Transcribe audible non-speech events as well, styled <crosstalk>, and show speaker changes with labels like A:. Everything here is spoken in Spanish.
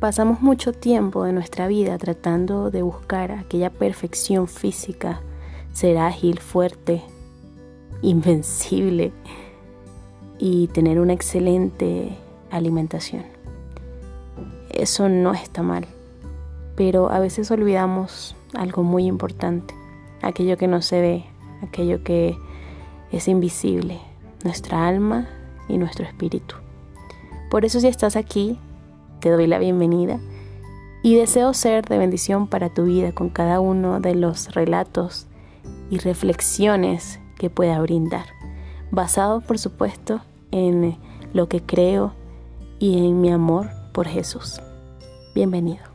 A: Pasamos mucho tiempo de nuestra vida tratando de buscar aquella perfección física, ser ágil, fuerte, <laughs> invencible y tener una excelente alimentación. Eso no está mal, pero a veces olvidamos algo muy importante, aquello que no se ve, aquello que es invisible, nuestra alma y nuestro espíritu. Por eso si estás aquí, te doy la bienvenida y deseo ser de bendición para tu vida con cada uno de los relatos y reflexiones que pueda brindar, basado por supuesto en lo que creo y en mi amor por Jesús. Bienvenido.